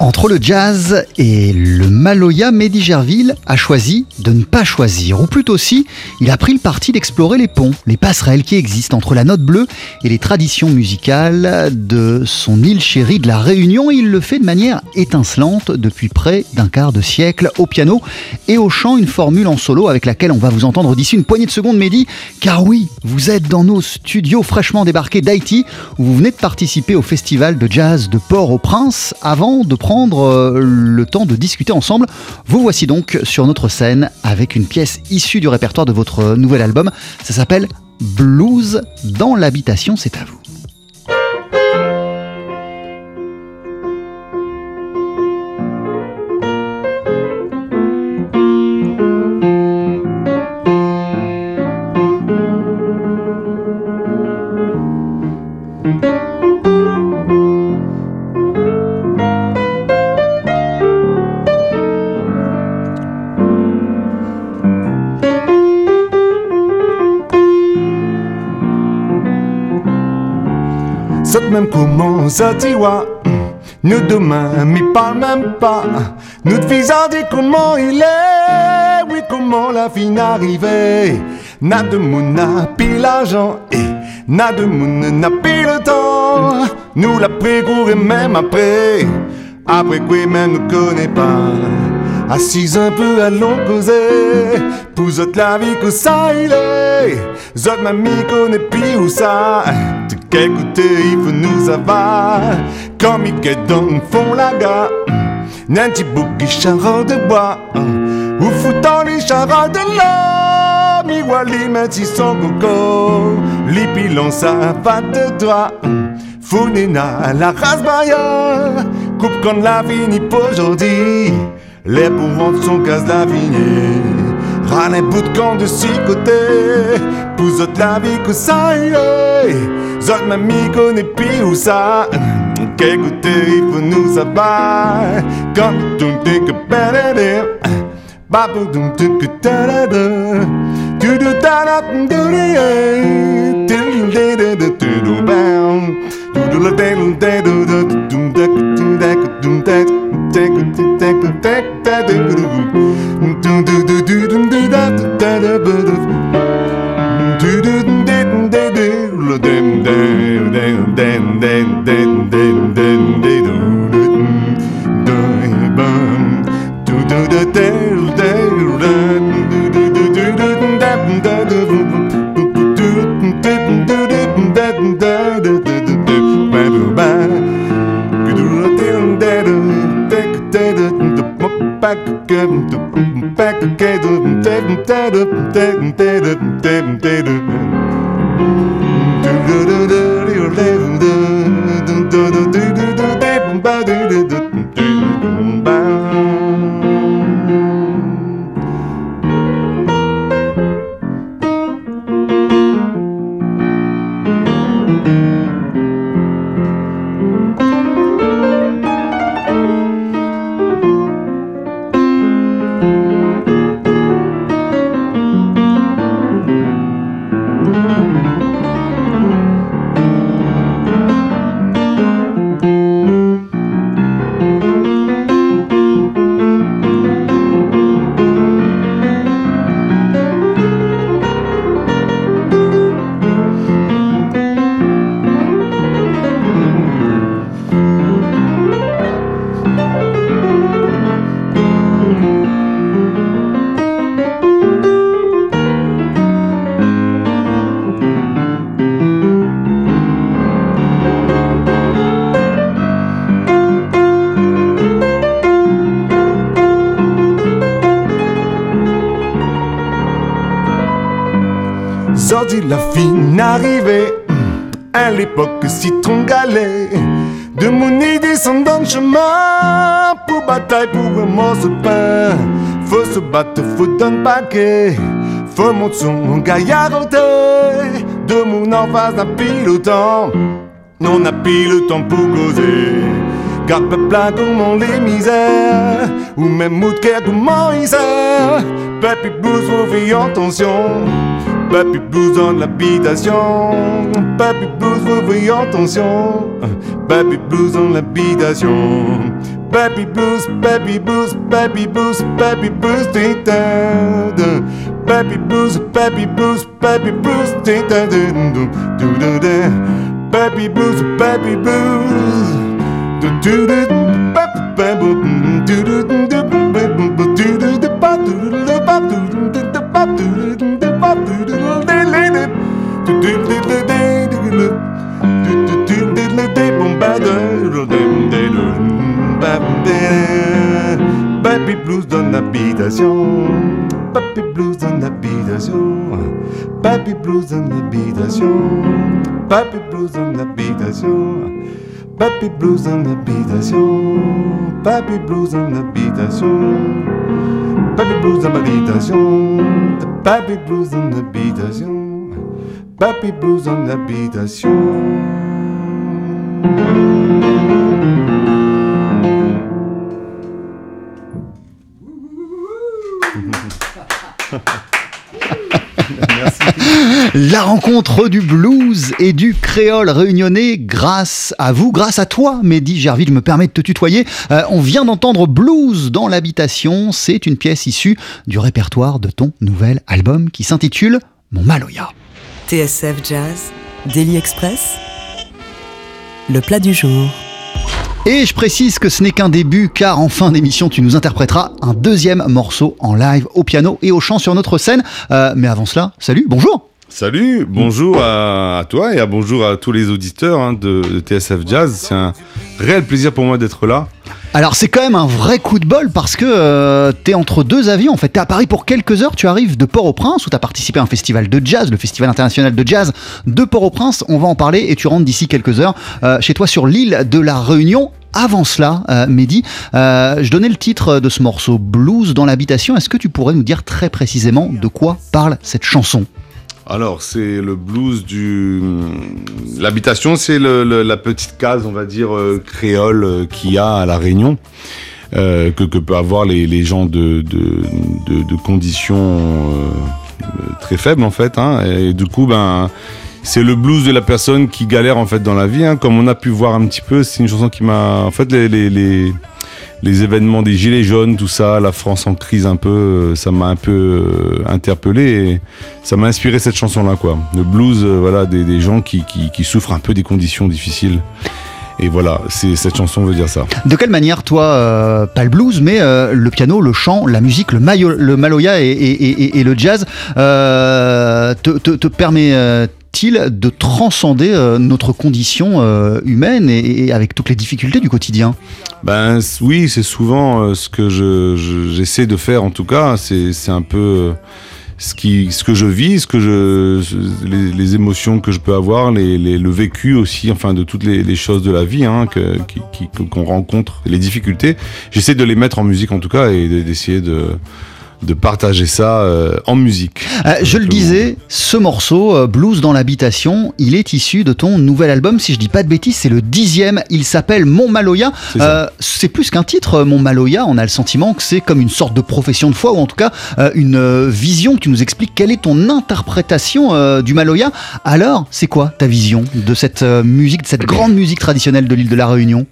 Entre le jazz et le Maloya, Mehdi Gerville a choisi de ne pas choisir, ou plutôt si, il a pris le parti d'explorer les ponts, les passerelles qui existent entre la note bleue et les traditions musicales de son île chérie de la Réunion, il le fait de manière étincelante depuis près d'un quart de siècle au piano et au chant, une formule en solo avec laquelle on va vous entendre d'ici une poignée de secondes, Mehdi, car oui, vous êtes dans nos studios fraîchement débarqués d'Haïti, où vous venez de participer au festival de jazz de Port-au-Prince avant de euh, le temps de discuter ensemble. Vous voici donc sur notre scène avec une pièce issue du répertoire de votre nouvel album. Ça s'appelle Blues dans l'habitation, c'est à vous. T'y Nous demain, mais pas même pas. Nous te faisons dire comment il est. Oui, comment la fin arrivée. N'a de moun n'a plus l'argent. Et n'a de le temps. Nous la précourir même après. Après quoi, même nous connaît pas. Assise un peu à l'on causer. Pour la vie que ça il est. Zot mamie connaît plus où ça qu'écouter, il faut nous avoir. Comme il est dans le fond la gare. Nanti bouki charre de bois. Ou foutant les charres de l'eau. Mi wali menti son coco. Li pilon sa va de toi. Founina la rasbaya. Coupe quand la pour aujourd'hui. Les pauvres sont casse la vigne. Ran un bout de camp de six côtés. Pouzote la vie que ça y est. Zot mamie connaît pis où ça Donc nous savoir Comme tout que Babou tu que Tu Tu tu Tu dum que tu da que que que de du tu Arrivée. à l'époque citron galet. De mon idée de chemin pour bataille pour un morceau pain. Faut se battre, faut donner paquet. Faut monter son gaillardité. De mon n'a pile le temps. Non, n'a pile le temps pour causer. Garde plein comment les misères. Ou même mout de comment ils blues, faut faire attention. Papy blues dans l'habitation. Papy blues, faut faire attention. Papy blues dans l'habitation. Papy blues, papy blues, papy blues, papy blues, tintin. Papy blues, papy blues, papy blues, tintin. Papy blues, papy blues. Baby blues dans l'habitation. Baby blues dans l'habitation. Baby blues dans l'habitation. Baby blues dans l'habitation. Baby blues dans l'habitation. Baby blues dans l'habitation. Baby blues dans l'habitation. Baby blues dans l'habitation. Baby blues dans l'habitation. La rencontre du blues et du créole réunionnais grâce à vous, grâce à toi, Mehdi Gerville, je me permets de te tutoyer. Euh, on vient d'entendre Blues dans l'habitation. C'est une pièce issue du répertoire de ton nouvel album qui s'intitule Mon Maloya. TSF Jazz, Daily Express, le plat du jour. Et je précise que ce n'est qu'un début car en fin d'émission tu nous interpréteras un deuxième morceau en live au piano et au chant sur notre scène. Euh, mais avant cela, salut, bonjour Salut, bonjour à, toi et à bonjour à tous les auditeurs hein, de, TSF Jazz. C'est un réel plaisir pour moi d'être là. Alors c'est quand même un vrai coup de bol parce que euh, t'es entre deux avions en fait. T'es à Paris pour quelques heures, tu arrives de Port-au-Prince où t'as participé à un festival de jazz, le Festival international de jazz de Port-au-Prince. On va en parler et tu rentres d'ici quelques heures euh, chez toi sur l'île de la Réunion. Avant cela, euh, Mehdi, je donnais le titre de ce morceau Blues dans l'habitation. Est-ce que tu pourrais nous dire très précisément de quoi parle cette chanson? Alors, c'est le blues du. L'habitation, c'est la petite case, on va dire, euh, créole euh, qu'il y a à La Réunion, euh, que, que peuvent avoir les, gens de, conditions très faibles, en fait. hein. et du coup, ben. C'est le blues de la personne qui galère en fait dans la vie, hein. comme on a pu voir un petit peu. C'est une chanson qui m'a, en fait, les, les, les, événements des gilets jaunes, tout ça, la France en crise un peu, euh, ça m'a un peu euh, interpellé ça m'a inspiré cette chanson-là, quoi. Le blues, euh, voilà, des, des gens qui, qui, souffrent un peu des conditions difficiles. Et voilà, c'est cette chanson veut dire ça. De quelle manière, toi, pas le blues, mais le piano, le chant, la musique, le, maloya et, le jazz te, te- te de transcender euh, notre condition euh, humaine et, avec toutes les difficultés du quotidien? Ben oui, c'est souvent euh, ce que je je- j'essaie de faire en tout cas. C'est un peu ce que je vis, ce que je les, les émotions que je peux avoir, le vécu aussi, enfin de toutes les, choses de la vie hein, qu'on rencontre, les difficultés. J'essaie de les mettre en musique en tout cas et de- d'essayer de de partager ça euh, en musique. Euh, je le disais, ce morceau, euh, Blues dans l'habitation, il est issu de ton nouvel album. Si je dis pas de bêtises, c'est le dixième. Il s'appelle Mon Maloya. C'est plus qu'un titre, Mon Maloya. On a le sentiment que c'est comme une sorte de profession de foi, ou en tout cas une vision. que Tu nous expliques quelle est ton interprétation du Maloya. Alors, c'est quoi ta vision de cette musique, de cette grande musique traditionnelle de l'île de la Réunion?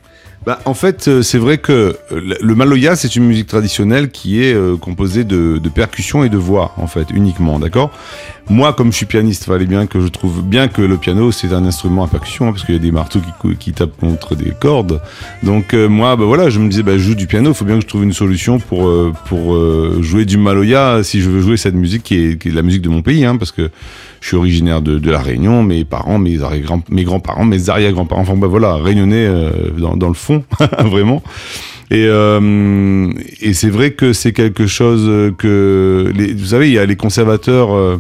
Bah, en fait, euh, c'est vrai que euh, le maloya, c'est une musique traditionnelle qui est euh, composée de, de percussions et de voix, en fait, uniquement, d'accord? Moi, comme je suis pianiste, fallait bien que je trouve bien que le piano, c'est un instrument à percussion, hein, parce qu'il y a des marteaux qui, tapent contre des cordes. Donc, moi, bah, voilà, je me disais, bah, je joue du piano, il faut bien que je trouve une solution pour, pour jouer du maloya, si je veux jouer cette musique qui est, la musique de mon pays, hein, parce que je suis originaire de, la Réunion, mes parents, mes, arrière- mes grands-parents, mes arrière-grands-parents, enfin bah voilà, réunionnais dans le fond, vraiment. Et, euh, et c'est vrai que c'est quelque chose que, vous savez, il y a les conservateurs euh,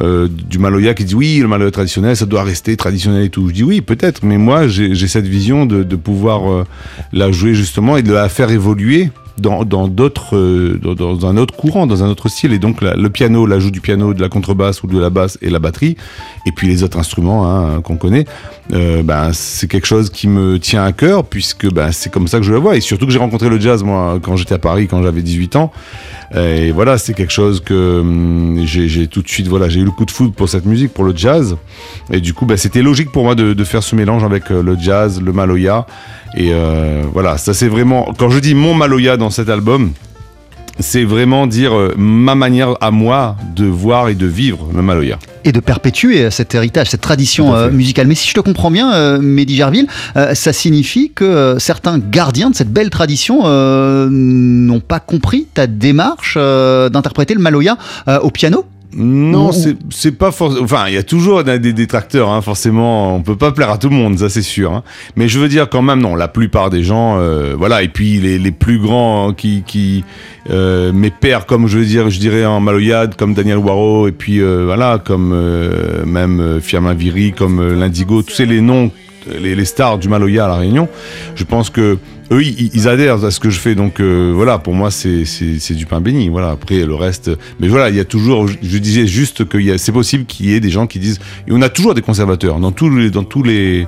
euh, du Maloya qui dit oui, le Maloya traditionnel, ça doit rester traditionnel et tout. Je dis oui, peut-être, mais moi j'ai cette vision de, pouvoir la jouer justement et de la faire évoluer euh, dans, un autre courant, dans un autre style. Et donc le piano, l'ajout du piano, de la contrebasse ou de la basse et la batterie, et puis les autres instruments hein, qu'on connaît, euh, ben c'est quelque chose qui me tient à cœur puisque ben c'est comme ça que je le vois. Et surtout que j'ai rencontré le jazz moi quand j'étais à Paris, quand j'avais 18 ans. Et voilà, c'est quelque chose que hum, j'ai tout de suite, voilà, j'ai eu le coup de foudre pour cette musique, pour le jazz. Et du coup, bah, c'était logique pour moi de, faire ce mélange avec euh, le jazz, le maloya. Et euh, voilà, ça c'est vraiment, quand je dis mon maloya dans cet album, c'est vraiment dire euh, ma manière à moi de voir et de vivre le maloya. et de perpétuer cet héritage, cette tradition euh, musicale. Mais si je te comprends bien, euh, Mehdi Gerville, euh, ça signifie que euh, certains gardiens de cette belle tradition euh, n'ont pas compris ta démarche euh, d'interpréter le Maloya euh, au piano? Non, c'est c'est pas forcément. Enfin, il y a toujours des, détracteurs, hein, forcément. On peut pas plaire à tout le monde, ça c'est sûr. hein. Mais je veux dire quand même, non, la plupart des gens, euh, voilà. Et puis les, les plus grands hein, qui, qui euh, mes pères, comme je veux dire, je dirais en Maloyade, comme Daniel Waro, et puis euh, voilà, comme euh, même euh, Firmin Viri, comme euh, l'Indigo, tous ces les noms, les, les stars du Maloya à la Réunion. Je pense que eux, ils, adhèrent à ce que je fais. Donc euh, voilà, pour moi, c'est du pain béni. Voilà. Après le reste, mais voilà, il y a toujours. Je, disais juste que c'est possible qu'il y ait des gens qui disent. Et on a toujours des conservateurs dans tous les dans tous les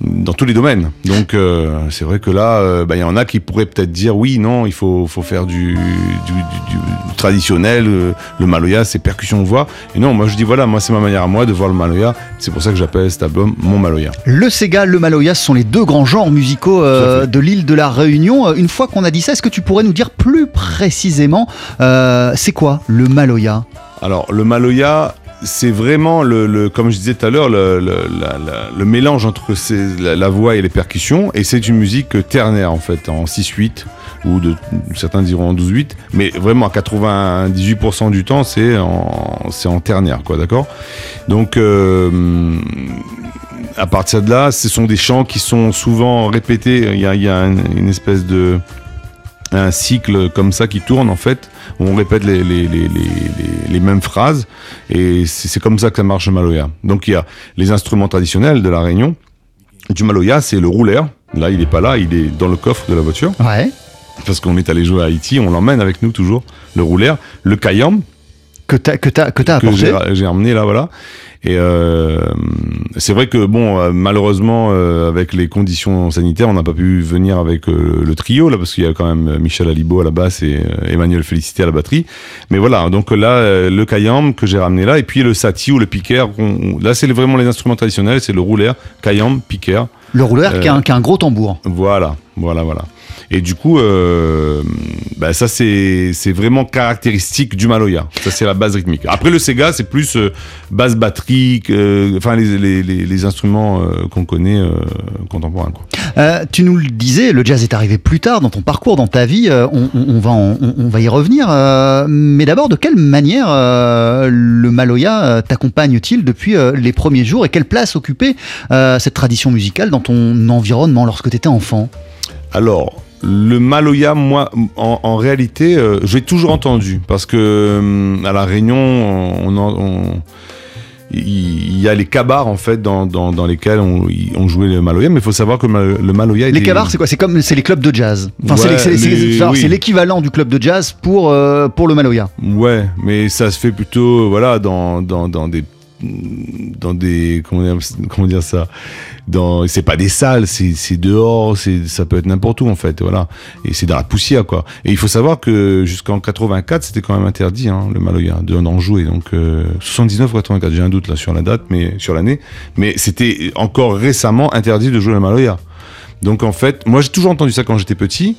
dans tous les domaines. Donc euh, c'est vrai que là, euh, bah, il y en a qui pourraient peut-être dire oui, non, il faut, faut faire du, du, du- du traditionnel, euh, le maloya, c'est percussion de voix. Et non, moi je dis voilà, moi c'est ma manière à moi de voir le maloya. C'est pour ça que j'appelle cet album mon maloya. Le Sega, le Maloya, ce sont les deux grands genres musicaux de l'île de la Réunion. Une fois qu'on a dit ça, est-ce que tu pourrais nous dire plus précisément, c'est quoi le Maloya? Alors, le maloya, c'est vraiment, le, comme je disais tout à l'heure, le, le- la- la- le mélange entre la, voix et les percussions. Et c'est une musique ternaire, en fait, en 6-8, ou de, certains diront en 12-8. Mais vraiment, à 98% du temps, c'est en, en ternaire, quoi, d'accord? Donc, euh, à partir de là, ce sont des chants qui sont souvent répétés. Il y a, y a un- une espèce de un cycle comme ça qui tourne en fait où on répète les, les, les, les, mêmes phrases et c'est comme ça que ça marche le maloya. Donc il y a les instruments traditionnels de la Réunion. Du maloya c'est le roulaire là il est pas là il est dans le coffre de la voiture. Ouais. parce qu'on est allé jouer à Haïti on l'emmène avec nous toujours le roulaire le kayam Que t'as que t'as que t'as que apporté. j'ai j'ai emmené là voilà et euh, c'est vrai que bon euh, malheureusement euh, avec les conditions sanitaires on n'a pas pu venir avec euh, le trio là parce qu'il y a quand même Michel Alibo à la basse et Emmanuel Félicité à la batterie mais voilà donc là le kayam que j'ai ramené là et puis le sati ou le piquer là c'est vraiment les instruments traditionnels c'est le roulaire kayam piquer Le rouleur Euh, qui, a qui a un gros tambour. voilà, voilà, voilà. Et du coup, euh, bah, ça c'est vraiment caractéristique du Maloya. Ça c'est la base rythmique. Après le Sega, c'est plus euh, basse batterie, que- enfin les, les, les, les instruments euh, qu'on connaît euh, contemporains. Quoi. Euh, tu nous le disais, le jazz est arrivé plus tard dans ton parcours, dans ta vie. euh, on, on- on va, en- on, on va y revenir. euh, mais d'abord, de quelle manière euh, le Maloya euh, t'accompagne-t-il depuis euh, les premiers jours et quelle place occupait euh, cette tradition musicale dans ton environnement lorsque tu étais enfant? Alors, le Maloya, moi, en, en réalité, euh, j'ai toujours entendu parce que euh, à la Réunion, on, en- on- il y a les cabars en fait dans, dans, dans lesquels on, on jouait le Maloya, mais il faut savoir que le Mal- le Maloya. Les cabars, c'est quoi? C'est comme c'est les clubs de jazz. Enfin, c'est Ouais, oui. l'équivalent du club de jazz pour euh, pour le Maloya. Ouais, mais ça se fait plutôt, voilà, dans, dans, dans des dans des comment dire, ça c'est pas des salles c'est dehors ça peut être n'importe où en fait voilà. Et c'est dans la poussière quoi. Et il faut savoir que jusqu'en 84 c'était quand même interdit hein, le maloya de d'en jouer. Donc euh, 79 ou 84 j'ai un doute là sur la date mais sur l'année. Mais c'était encore récemment interdit de jouer le maloya. Donc en fait moi j'ai toujours entendu ça quand j'étais petit.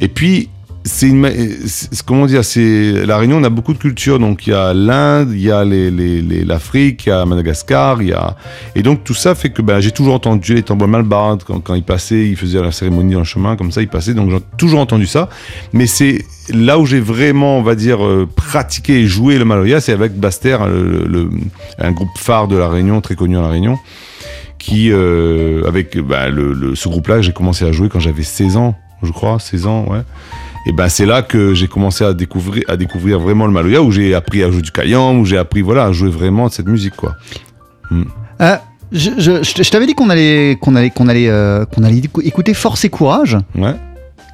Et puis c'est une c'est- comment dire c'est la Réunion on a beaucoup de cultures. Donc il y a l'Inde il y a l'Afrique il y a Madagascar et donc tout ça fait que ben, j'ai toujours entendu les tambours malbardes quand, ils passaient ils faisaient la cérémonie dans le chemin comme ça ils passaient. Donc j'ai toujours entendu ça. Mais c'est là où j'ai vraiment on va dire euh, pratiqué et joué le maloya c'est avec Baster le- un groupe phare de la Réunion très connu à la Réunion qui euh, avec le- ce groupe-là j'ai commencé à jouer quand j'avais 16 ans je crois 16 ans ouais Et ben c'est là que j'ai commencé à découvrir, à découvrir vraiment le Maloya, où j'ai appris à jouer du kayam, où j'ai appris voilà à jouer vraiment cette musique quoi. Euh, je je- je- je t'avais dit qu'on allait, qu'on allait, qu'on allait, euh, qu'on allait écou- écouter Force et Courage, Ouais.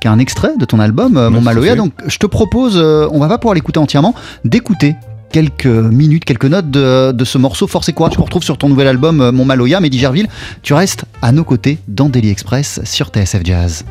qui est un extrait de ton album euh, Mon Maloya. Donc je te propose, euh, on va pas pouvoir l'écouter entièrement, d'écouter quelques minutes, quelques notes de, de ce morceau Force et Courage qu'on retrouve sur ton nouvel album euh, Mon Maloya, Mehdi Gerville. Tu restes à nos côtés dans Daily Express sur TSF Jazz.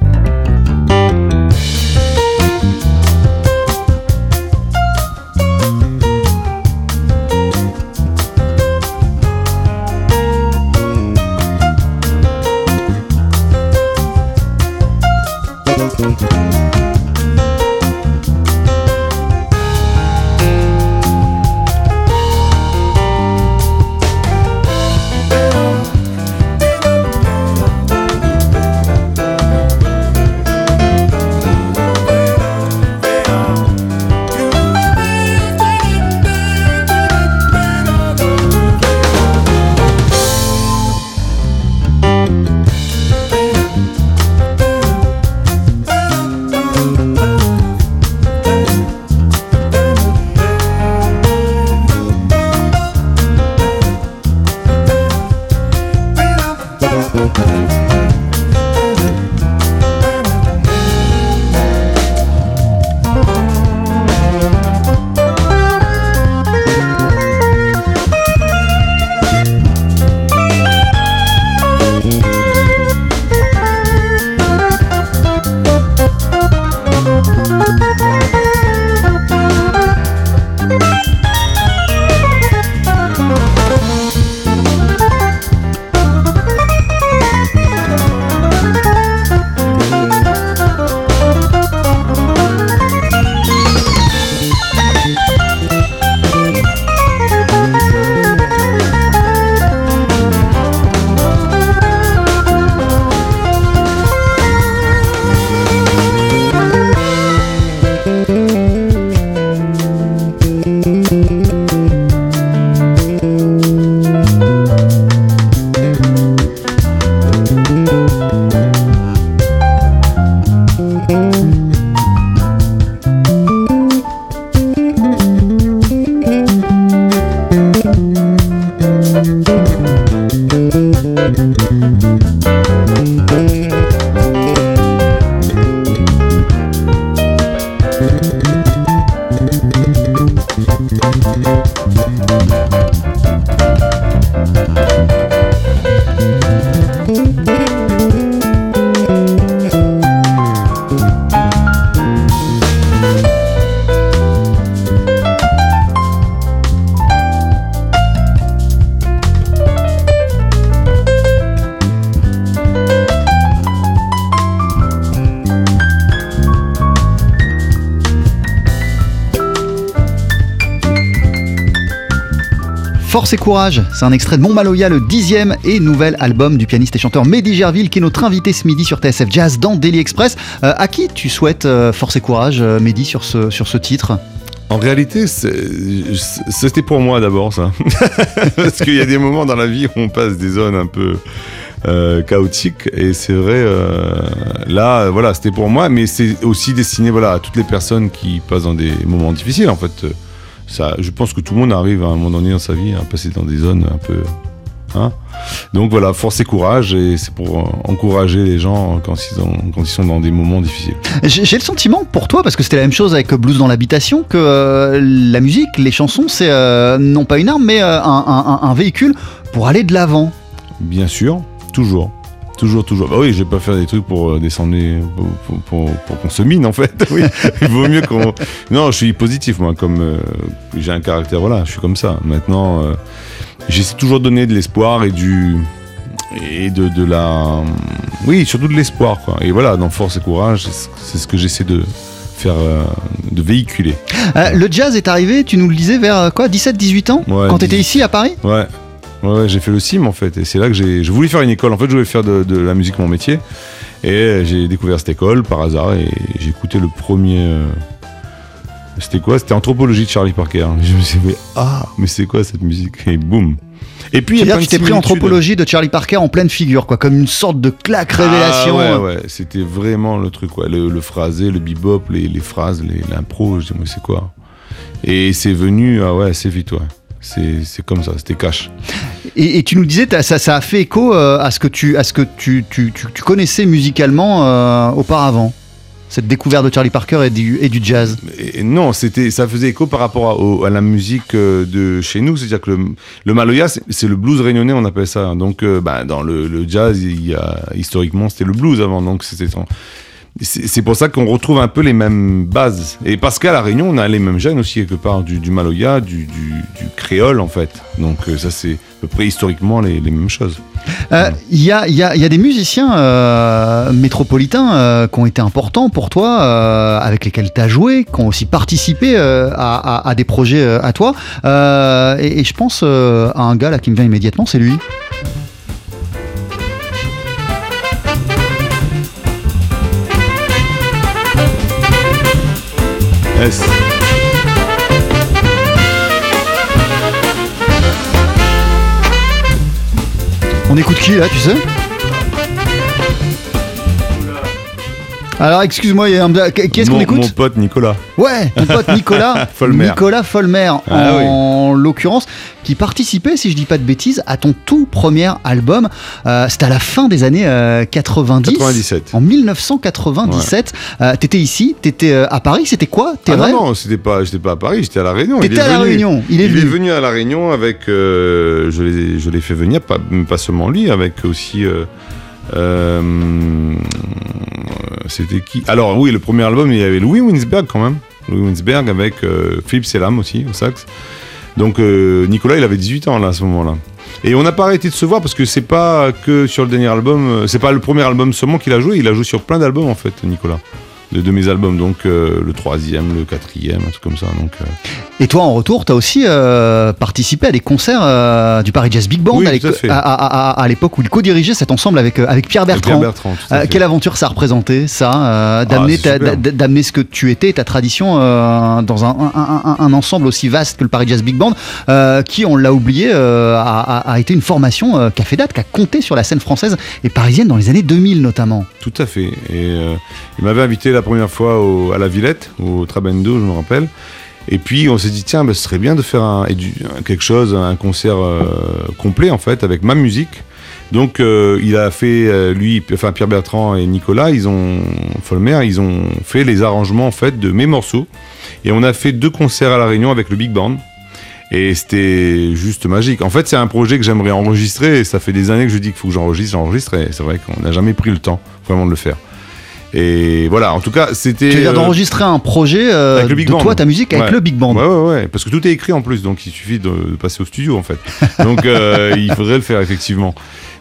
Force et courage, c'est un extrait de Mon Maloya, le dixième et nouvel album du pianiste et chanteur Mehdi Gerville, qui est notre invité ce midi sur TSF Jazz dans Daily Express. Euh, à qui tu souhaites euh, Force et courage, euh, Mehdi, sur ce, sur ce titre? En réalité, c'était pour moi d'abord ça. Parce qu'il y a des moments dans la vie où on passe des zones un peu euh, chaotiques. Et c'est vrai, euh, là, voilà, c'était pour moi. Mais c'est aussi destiné voilà, à toutes les personnes qui passent dans des moments difficiles. En fait, ça, je pense que tout le monde arrive à un moment donné dans sa vie à passer dans des zones un peu. Hein Donc voilà, force et courage. Et c'est pour euh, encourager les gens quand ils, ont, quand ils sont dans des moments difficiles. J'ai j'ai le sentiment pour toi, parce que c'était la même chose avec Blues dans l'habitation, que euh, la musique, les chansons, c'est euh, non pas une arme, mais euh, un, un- un véhicule pour aller de l'avant. Bien sûr, toujours. Toujours, toujours. Bah oui, je vais pas faire des trucs pour euh, descendre, pour, pour, pour- pour qu'on se mine en fait. Oui, il vaut mieux qu'on. Non, je suis positif moi, comme euh, j'ai un caractère, voilà, je suis comme ça. Maintenant, euh, j'essaie toujours de donner de l'espoir et du et de, de la, oui, surtout de l'espoir quoi. Et voilà, dans force et courage, c'est ce- que j'essaie de faire, euh, de véhiculer. Le jazz est arrivé, tu nous le disais, vers quoi 17-18 ans? Ouais, Quand tu étais 18. ici à Paris? Ouais. Ouais, ouais, j'ai fait le CIM en fait, et c'est là que j'ai. Je voulais faire une école. En fait, je voulais faire de, de la musique mon métier, et j'ai découvert cette école par hasard, et j'ai écouté le premier, euh, C'était quoi? C'était Anthropologie de Charlie Parker. Je me suis dit, ah, mais c'est quoi cette musique? Et boum. Et puis, il y a tu t'es pris anthropologie de Charlie Parker en pleine figure, quoi, comme une sorte de claque révélation. Ah, ouais, ouais, c'était vraiment le truc, quoi. Le, le phrasé, le bebop, les, les phrases, les- l'impro, je dis, mais c'est quoi? Et c'est venu, ah ouais, assez vite, ouais. C'est comme ça, c'était cash. Et, et tu nous disais, ça, ça a fait écho euh, à ce que tu, à ce que tu, tu, tu- tu connaissais musicalement euh, auparavant. Cette découverte de Charlie Parker et du, et du jazz? Et non, c'était, ça faisait écho par rapport à, au- à la musique euh, de chez nous. C'est-à-dire que le, le Maloya, c'est, c'est le blues réunionnais, on appelle ça. Donc, euh, bah, dans le, le jazz, il y a, historiquement, c'était le blues avant. Donc, c'était, c'est, pour ça qu'on retrouve un peu les mêmes bases. Et parce qu'à La Réunion, on a les mêmes gènes aussi, quelque part, du, Maloya, du, créole, en fait. Donc, euh, ça, c'est à peu près historiquement les, mêmes choses. Euh, Il y, a, des musiciens euh, métropolitains qui ont été importants pour toi, avec lesquels tu as joué, qui ont aussi participé à, des projets à toi. Et, et je pense à un gars là qui me vient immédiatement, c'est lui. On écoute qui là, tu sais? Alors excuse-moi, il y a un- qui est-ce qu'on Mon- écoute? Mon pote Nicolas. Ouais, ton pote Nicolas. Folmer. Nicolas Folmer, Ah en l'occurrence, qui participait, si je dis pas de bêtises, à ton tout premier album. Euh, C'était à la fin des années euh, 90. 97. En 1997. Euh, t'étais ici, t'étais euh, à Paris, c'était quoi tes Ah non, rêves non, c'était pas, j'étais pas à Paris, j'étais à La Réunion. Il T'étais est à La venu. Réunion, il est venu. à La Réunion avec. euh, je l'ai je l'ai fait venir, pas, pas seulement lui, avec aussi. euh, euh, C'était qui? Alors, oui, le premier album, il y avait Louis Winsberg quand même. Louis Winsberg avec euh, Philippe Selam aussi, au sax. Donc, euh, Nicolas, il avait 18 ans là, à ce moment-là. Et on n'a pas arrêté de se voir parce que c'est pas que sur le dernier album, euh, c'est pas le premier album seulement qu'il a joué, il a joué sur plein d'albums en fait, Nicolas. De, de mes albums, donc euh, le troisième, le quatrième, un truc comme ça. Donc, euh, Et toi, en retour, t'as aussi euh, participé à des concerts du Paris Jazz Big Band Oui, à à à, à- l'époque où il co-dirigeait cet ensemble avec, avec Pierre avec Bertrand. Pierre Bertrand. quelle aventure ça a représenté, ça, euh, d'amener, Ah, ce que tu étais, ta tradition, dans un, un- un- un ensemble aussi vaste que le Paris Jazz Big Band, qui, on l'a oublié, a, a- été une formation qui a fait date, qui a compté sur la scène française et parisienne dans les années 2000 notamment. Tout à fait. Et il m'avait invité la première fois à la Villette, au Trabendo, je me rappelle. Et puis on s'est dit tiens, bah, ce serait bien de faire un, quelque chose, un concert euh, complet en fait avec ma musique. Donc euh, il a fait euh, lui, enfin Pierre Bertrand et Nicolas, ils ont Folmer, ils ont fait les arrangements en fait de mes morceaux. Et on a fait deux concerts à la Réunion avec le Big Band. Et c'était juste magique. En fait, c'est un projet que j'aimerais enregistrer. Et ça fait des années que je dis qu'il faut que j'enregistre, j'enregistre. Et c'est vrai qu'on n'a jamais pris le temps vraiment de le faire. Et voilà, en tout cas, c'était. Tu veux dire euh, d'enregistrer un projet euh, avec le Big de Band. toi, ta musique, avec Ouais. le Big Band. Ouais, ouais, ouais. Parce que tout est écrit en plus, donc il suffit de, de passer au studio en fait. Donc euh, il faudrait le faire effectivement.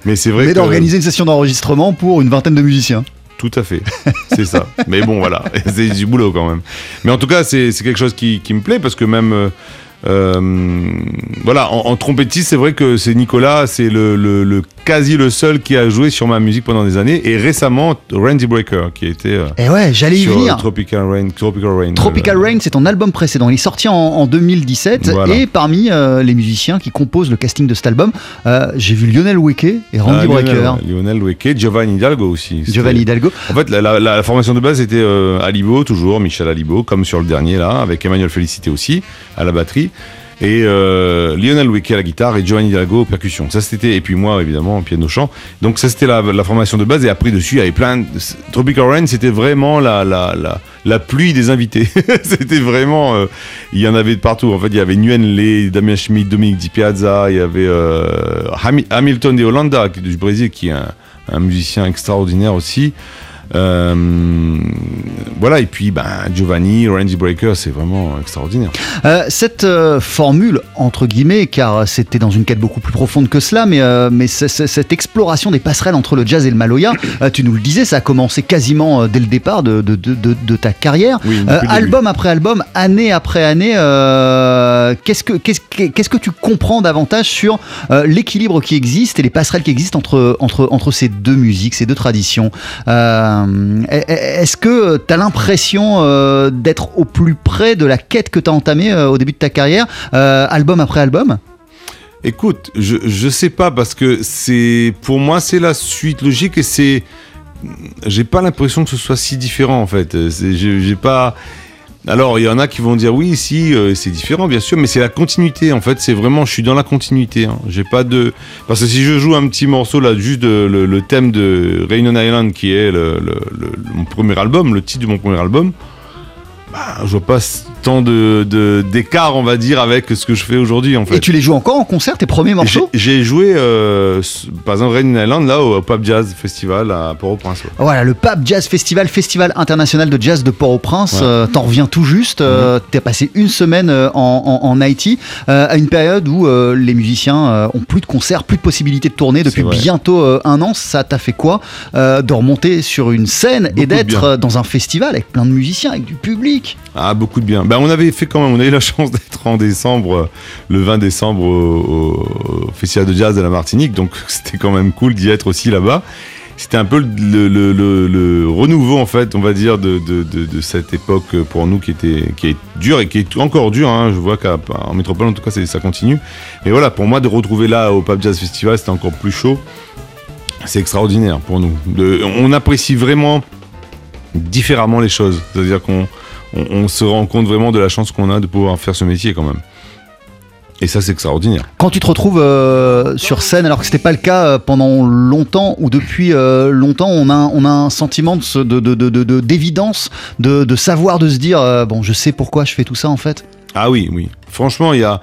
Mais c'est vrai Mais d'organiser une session d'enregistrement pour une vingtaine de musiciens. Tout à fait, c'est ça. Mais bon, voilà, c'est du boulot quand même. Mais en tout cas, c'est c'est quelque chose qui, qui me plaît parce que même. euh, euh, voilà, en, en trompettiste, c'est vrai que c'est Nicolas, c'est le, le- le- quasi le seul qui a joué sur ma musique pendant des années. Et récemment, Randy Breaker, qui était euh, Et ouais, j'allais y venir. euh, Tropical Rain. Tropical Rain. Tropical euh, Rain, c'est ton album précédent. Il est sorti en, en 2017 Voilà. et parmi euh, les musiciens qui composent le casting de cet album, j'ai vu Lionel Weke et Randy ah, Breaker, Lionel, Weke, Giovanni Hidalgo aussi. Giovanni Hidalgo. En fait, la, la- la formation de base était Alibo, toujours, Michel Alibo, comme sur le dernier là, avec Emmanuel Félicité aussi, à la batterie. Et euh, Lionel Weke à la guitare et Giovanni Hidalgo aux percussions. Ça c'était et puis moi évidemment piano chant. Donc ça c'était la, la formation de base et après dessus il y avait plein. De... Tropical Rain c'était vraiment la, la, la, la pluie des invités. c'était vraiment euh, il y en avait de partout. En fait il y avait Nguyen Le, Damien Schmidt, Dominique Di Piazza, il y avait euh, Hami- Hamilton de Holanda qui- du Brésil qui est un musicien extraordinaire aussi. Euh, voilà, et puis ben, Giovanni, Randy Breaker, c'est vraiment extraordinaire. Euh, cette euh, formule, entre guillemets, car c'était dans une quête beaucoup plus profonde que cela, mais, mais cette exploration des passerelles entre le jazz et le maloya, tu nous le disais, ça a commencé quasiment dès le départ de, de, de- ta carrière. Oui, album après album, année après année, euh, qu'est-ce que qu'est-ce que qu'est-ce que tu comprends davantage sur euh, l'équilibre qui existe et les passerelles qui existent entre entre entre ces deux musiques, ces deux traditions? Euh, Est-ce que tu as l'impression euh, d'être au plus près de la quête que tu as entamée euh, au début de ta carrière, euh, album après album? Écoute, je, je sais pas parce que c'est pour moi c'est la suite logique et c'est j'ai pas l'impression que ce soit si différent en fait. J'ai pas. Alors il y en a qui vont dire oui, si euh, c'est différent bien sûr, mais c'est la continuité en fait. C'est vraiment je suis dans la continuité. hein. J'ai pas de parce que si je joue un petit morceau là, juste le, thème de Rain on Island qui est le- mon premier album, le titre de mon premier album. Bah, je vois pas tant de d'écart, on va dire, avec ce que je fais aujourd'hui en fait. Et tu les joues encore en concert, tes premiers morceaux J'ai joué, euh, par exemple, Rain Island, là, au Pub Jazz Festival à Port-au-Prince. ouais. Voilà, le Pape Jazz Festival, Festival international de jazz de Port-au-Prince. Ouais. Mhm. euh, T'en reviens tout juste. euh, T'as passé une semaine euh, en, en, en Haïti, euh, à une période où les musiciens ont plus de concerts, plus de possibilités de tourner depuis bientôt un an. Ça t'a fait quoi De remonter sur une scène Beaucoup et d'être dans un festival avec plein de musiciens, avec du public? Ah, beaucoup de bien. Ben, on avait fait quand même, on a eu la chance d'être en décembre, euh, le 20 décembre, au, Festival de Jazz de la Martinique, donc c'était quand même cool d'y être aussi là-bas. C'était un peu le, renouveau, en fait, on va dire, de, cette époque pour nous qui était est dure et qui est encore dure. hein. Je vois qu'en métropole, en tout cas, c'est- ça continue. Mais voilà, pour moi, de retrouver là au Pub Jazz Festival, c'était encore plus chaud. C'est extraordinaire pour nous. On apprécie vraiment différemment les choses. C'est-à-dire qu'on on, on se rend compte vraiment de la chance qu'on a de pouvoir faire ce métier quand même. Et ça, c'est extraordinaire. Quand tu te retrouves euh, sur scène, alors que c'était pas le cas euh, pendant longtemps ou depuis euh, longtemps, on a, on a un sentiment de ce- de- de- de- de- de- d'évidence, de, de savoir, de se dire bon, je sais pourquoi je fais tout ça en fait? Ah oui, oui. Franchement, il y a,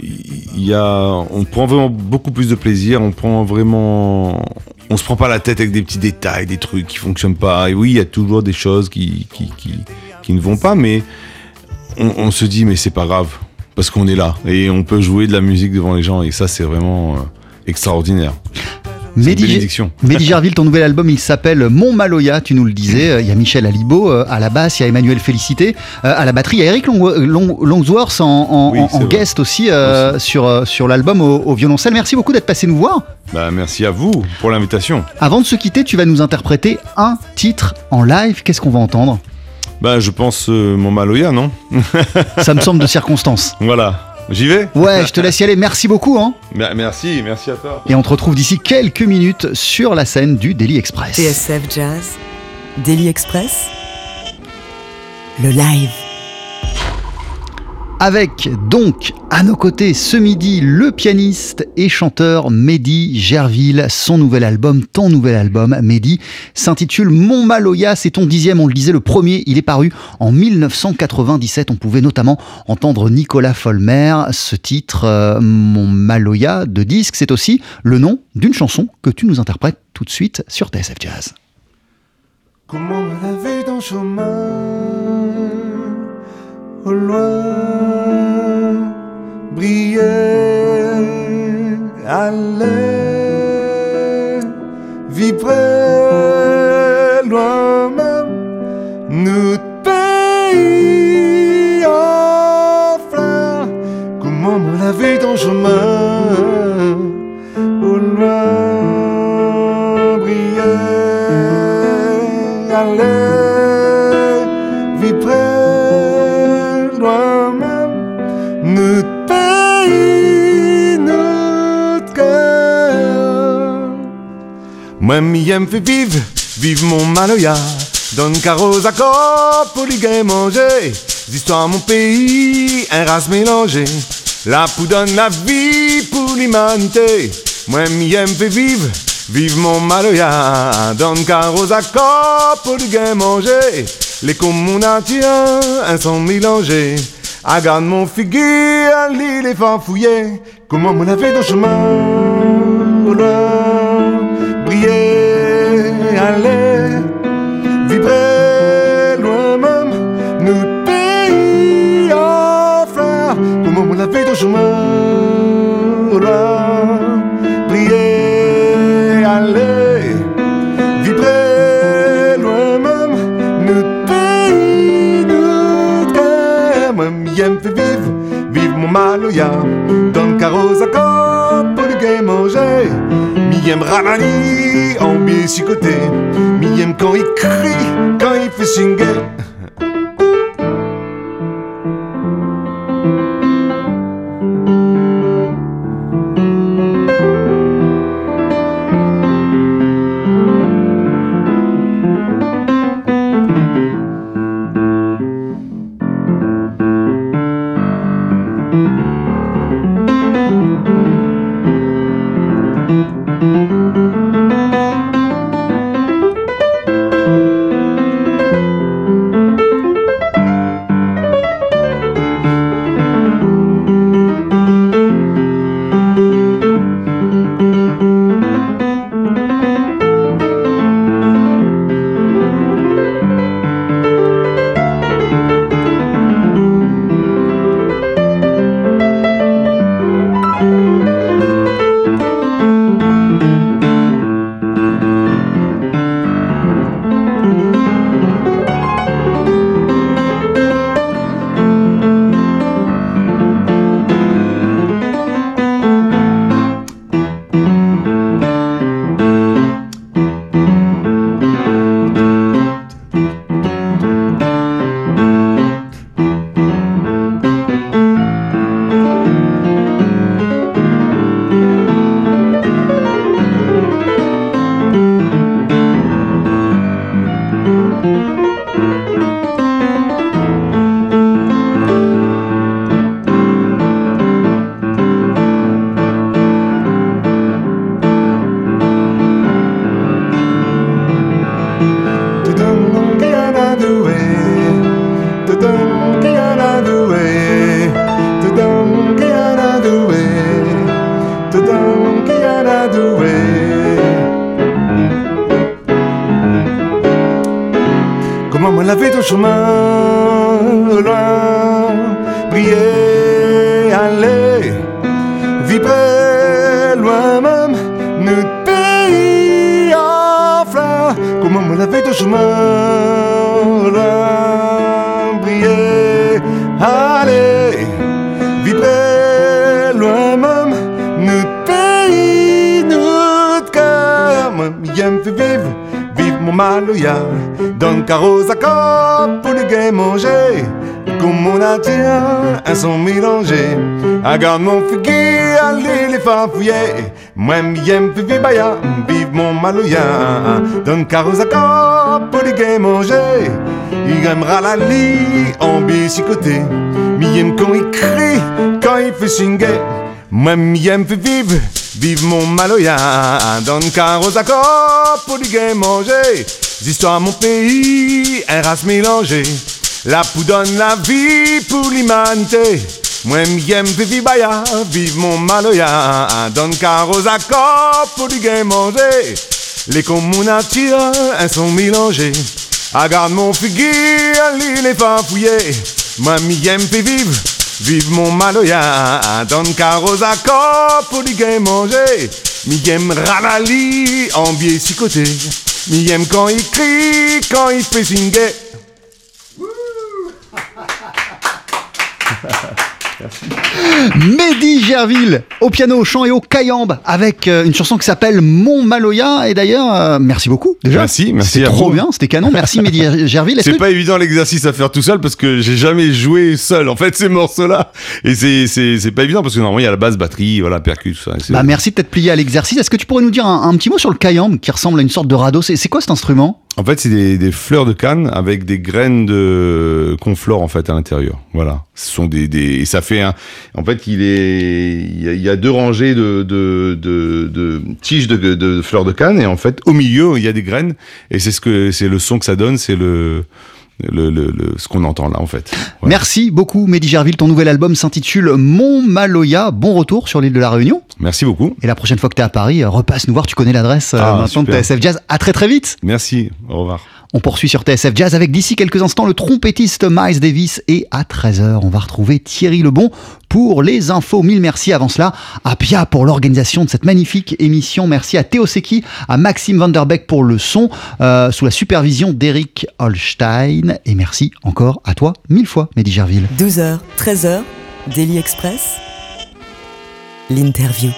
il y a, on prend vraiment beaucoup plus de plaisir. On prend vraiment, on se prend pas la tête avec des petits détails, des trucs qui fonctionnent pas. Et oui, il y a toujours des choses qui, qui, qui, qui ne vont pas, mais on, on se dit mais c'est pas grave parce qu'on est là et on peut jouer de la musique devant les gens et ça, c'est vraiment euh, extraordinaire. Mehdi. Mehdi Gerville, ton nouvel album, il s'appelle Mon Maloya, tu nous le disais. Il y a Michel Alibo euh, à la basse, il y a Emmanuel Félicité euh, à la batterie, il y a Eric Long- Long- Longsworth en, Oui, guest aussi, euh, sur, sur l'album au, au violoncelle. Merci beaucoup d'être passé nous voir. Bah, merci à vous pour l'invitation. Avant de se quitter, tu vas nous interpréter un titre en live. Qu'est-ce qu'on va entendre? Bah, je pense euh, mon Maloya, non Ça me semble de circonstance. Voilà. J'y vais Ouais, je te laisse y aller. Merci beaucoup. Hein. Mer- Merci, merci à toi. Et on te retrouve d'ici quelques minutes sur la scène du Daily Express. TSF Jazz, Daily Express, le live. Avec donc à nos côtés ce midi le pianiste et chanteur Mehdi Gerville. Son nouvel album, ton nouvel album, Mehdi, s'intitule Mon Maloya. C'est ton dixième, on le disait, le premier. Il est paru en 1997. On pouvait notamment entendre Nicolas Folmer. Ce titre, euh, Mon Maloya de disque, c'est aussi le nom d'une chanson que tu nous interprètes tout de suite sur TSF Jazz. Comment chemin? Au loin Briller Aller Vibrer Loin même Notre pays en fleurs Comment la vie dans chemin moi, m'y aime fait vivre, vive mon maloya. Donne carrosse à corps pour les manger. L'histoire mon pays, un race mélangé. La pou donne la vie pour l'humanité. Moi, m'y aime fait vivre, vive mon maloya. Donne carrosse à corps pour les manger. Les communatiens, un sont mélangés. Agarde mon figure, l'île est farfouillée. Comment mon dans le chemin? je me aller, vibrer loin même, ne pays de même, j'aime fait vivre, vivre mon maloya, oh, dans le carrosse à corps, pour le game manger, m'aime en quand il crie, quand il fait singer. Me laver ton chemin loin, briller, aller, vibrer loin même, notre pays en fleurs. Comment me laver ton chemin loin, briller, aller, vibrer loin même, notre pays, notre cœur. Faire vivre, vivre mon maloya. Le corps pour les gains manger. Comme on attire un son mélangé. Agarde mon figuier, allez les farfouiller. Moi, faire vivre baya, vive mon maloya. Le à corps pour les gains manger. Il aimera la lit en bicycoté. Aime quand il crie, quand il fait singer. Moi, j'aime faire vivre, vive mon maloya. Le à corps pour les gains manger. L'histoire mon pays, un race mélangée. La donne la vie pour l'humanité. Moi, j'aime vivre baya, vive mon maloya. Carrosse à corps pour les gains manger. Les communautés, elles sont mélangées. Agarde mon figuier, l'île est farfouillée. Moi, j'aime vivre, vive mon maloya. Carrosse à corps pour les gains manger. Mi j'aime ralali en biais si côté. Mi aime quand il crie, quand il fait Mehdi Gerville au piano, au chant et au cayambe avec euh, une chanson qui s'appelle Mon Maloya. Et d'ailleurs, euh, merci beaucoup déjà. Merci, merci C'était trop vous. bien, c'était canon. Merci Mehdi Gerville. C'est pas évident l'exercice à faire tout seul parce que j'ai jamais joué seul en fait ces morceaux-là et c'est pas évident parce que normalement il y a la basse batterie voilà percus ça. Bah, merci de t'être plié à l'exercice. Est-ce que tu pourrais nous dire un, un petit mot sur le cayambe qui ressemble à une sorte de radeau? C'est c'est quoi cet instrument? En fait c'est des, des fleurs de canne avec des graines de conflore en fait à l'intérieur. Voilà. Ce sont des, des et ça fait un en fait il est il y a, deux rangées de de, de, de tiges de, de fleurs de canne et en fait au milieu il y a des graines et c'est ce que c'est le son que ça donne c'est le le, le, le- ce qu'on entend là en fait. Voilà. Merci beaucoup Mehdi Gerville. Ton nouvel album s'intitule Mon Maloya. Bon retour sur l'île de la Réunion. Merci beaucoup. Et la prochaine fois que tu es à Paris, repasse nous voir. Tu connais l'adresse euh, Ah, maintenant de. TSF Jazz. À très très vite. Merci. Au revoir. On poursuit sur TSF Jazz avec d'ici quelques instants le trompettiste Miles Davis et à 13h on va retrouver Thierry Lebon pour les infos. Mille merci avant cela à Pia pour l'organisation de cette magnifique émission. Merci à Théo Seki, à Maxime Vanderbeck pour le son euh, sous la supervision d'Eric Holstein et merci encore à toi mille fois Mehdi Gerville. 12h, 13h, Daily Express, l'interview.